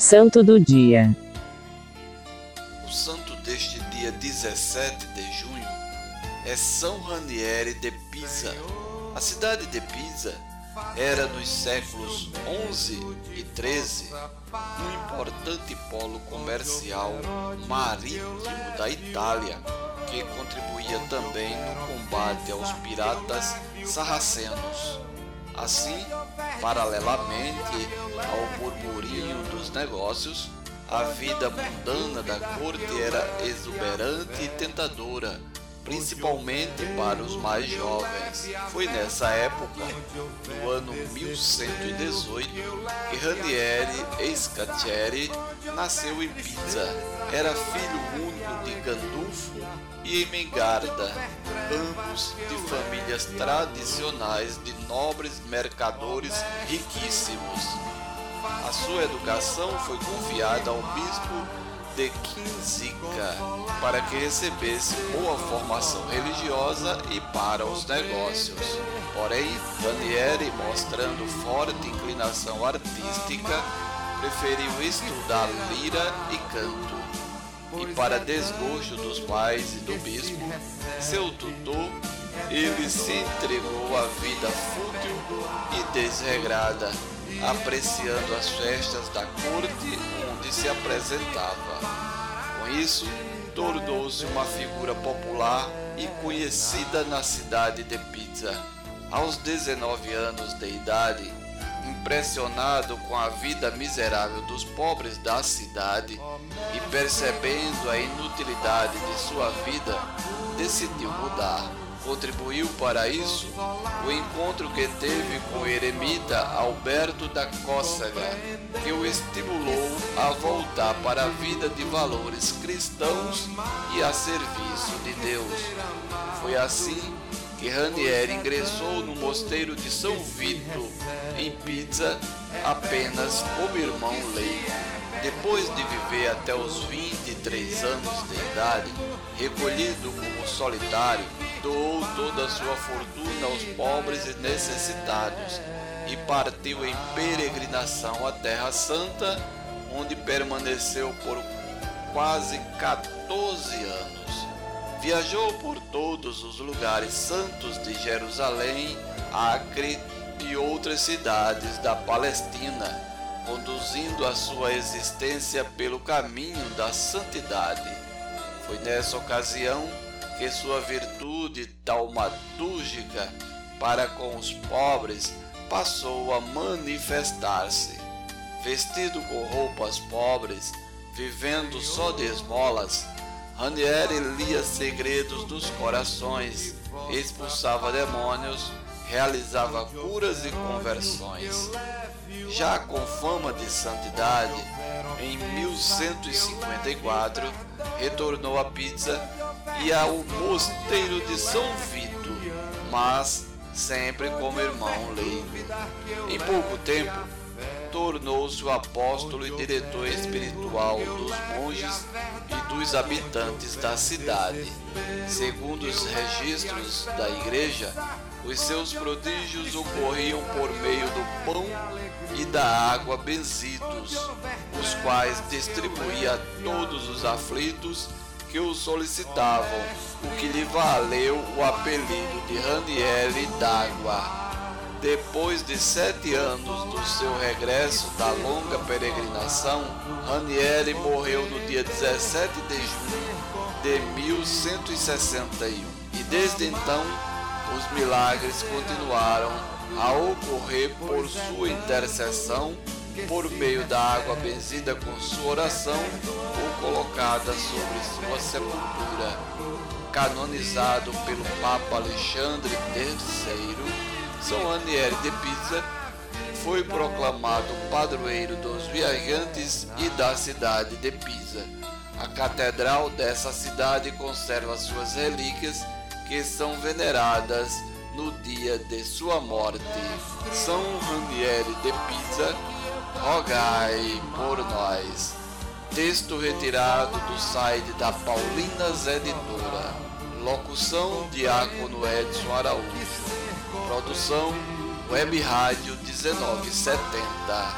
Santo do Dia O santo deste dia 17 de junho é São Ranieri de Pisa. A cidade de Pisa era nos séculos 11 e 13 um importante polo comercial marítimo da Itália, que contribuía também no combate aos piratas sarracenos. Assim, paralelamente ao murmurinho dos negócios, a vida mundana da corte era exuberante e tentadora, principalmente para os mais jovens. Foi nessa época, no ano 1118, que Ranieri Scacchieri nasceu em Pisa. Era filho único de Gandulfo e Emengarda, ambos de famílias tradicionais de nobres mercadores riquíssimos. A sua educação foi confiada ao bispo de Kinzica para que recebesse boa formação religiosa e para os negócios. Porém, Ranieri, mostrando forte inclinação artística, preferiu estudar lira e canto. E para desgosto dos pais e do bispo, seu tutor, ele se entregou à vida fútil e desregrada, apreciando as festas da corte onde se apresentava. Com isso, tornou-se uma figura popular e conhecida na cidade de Pisa. Aos 19 anos de idade, impressionado com a vida miserável dos pobres da cidade e percebendo a inutilidade de sua vida, decidiu mudar. Contribuiu para isso o encontro que teve com o eremita Alberto da Cócega, que o estimulou a voltar para a vida de valores cristãos e a serviço de Deus. Foi assim que Ranieri ingressou no mosteiro de São Vito, em Pisa, apenas como irmão leigo. Depois de viver até os 23 anos de idade, recolhido como solitário, doou toda a sua fortuna aos pobres e necessitados e partiu em peregrinação à Terra Santa, onde permaneceu por quase 14 anos. Viajou por todos os lugares santos de Jerusalém, Acre e outras cidades da Palestina, conduzindo a sua existência pelo caminho da santidade. Foi nessa ocasião que sua virtude taumatúrgica para com os pobres passou a manifestar-se. Vestido com roupas pobres, vivendo só de esmolas, Ranieri lia segredos dos corações, expulsava demônios, realizava curas e conversões. Já com fama de santidade, em 1154 retornou a Pisa e ao mosteiro de São Vito, mas sempre como irmão leigo. Em pouco tempo, tornou-se o apóstolo e diretor espiritual dos monges e dos habitantes da cidade. Segundo os registros da igreja, os seus prodígios ocorriam por meio do pão e da água benzidos, os quais distribuía a todos os aflitos que o solicitavam, o que lhe valeu o apelido de Ranieri d'Água. Depois de sete anos do seu regresso da longa peregrinação, Ranieri morreu no dia 17 de junho de 1161. E desde então, os milagres continuaram a ocorrer por sua intercessão, por meio da água benzida com sua oração ou colocada sobre sua sepultura. Canonizado pelo Papa Alexandre III, são Aniele de Pisa foi proclamado padroeiro dos viajantes e da cidade de Pisa. A catedral dessa cidade conserva suas relíquias que são veneradas no dia de sua morte. São Ranieri de Pisa, rogai por nós. Texto retirado do site da Paulinas Editora. Locução Diácono Edson Araújo. Produção Web Rádio 1970.